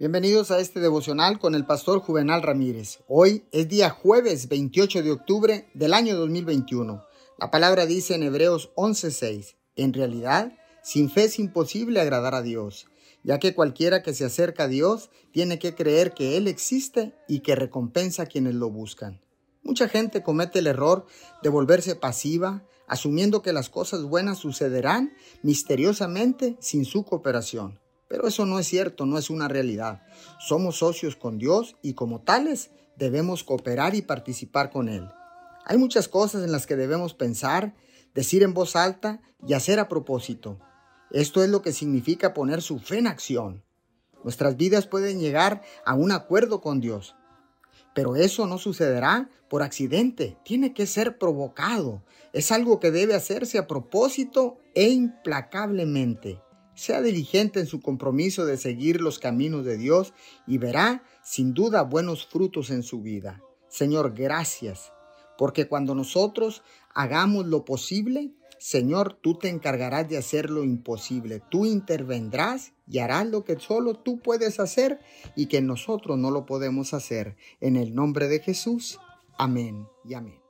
Bienvenidos a este devocional con el pastor Juvenal Ramírez. Hoy es día jueves 28 de octubre del año 2021. La palabra dice en Hebreos 11:6, en realidad, sin fe es imposible agradar a Dios, ya que cualquiera que se acerca a Dios tiene que creer que Él existe y que recompensa a quienes lo buscan. Mucha gente comete el error de volverse pasiva, asumiendo que las cosas buenas sucederán misteriosamente sin su cooperación. Pero eso no es cierto, no es una realidad. Somos socios con Dios y como tales debemos cooperar y participar con Él. Hay muchas cosas en las que debemos pensar, decir en voz alta y hacer a propósito. Esto es lo que significa poner su fe en acción. Nuestras vidas pueden llegar a un acuerdo con Dios, pero eso no sucederá por accidente, tiene que ser provocado. Es algo que debe hacerse a propósito e implacablemente. Sea diligente en su compromiso de seguir los caminos de Dios y verá sin duda buenos frutos en su vida. Señor, gracias, porque cuando nosotros hagamos lo posible, Señor, tú te encargarás de hacer lo imposible. Tú intervendrás y harás lo que solo tú puedes hacer y que nosotros no lo podemos hacer. En el nombre de Jesús. Amén y amén.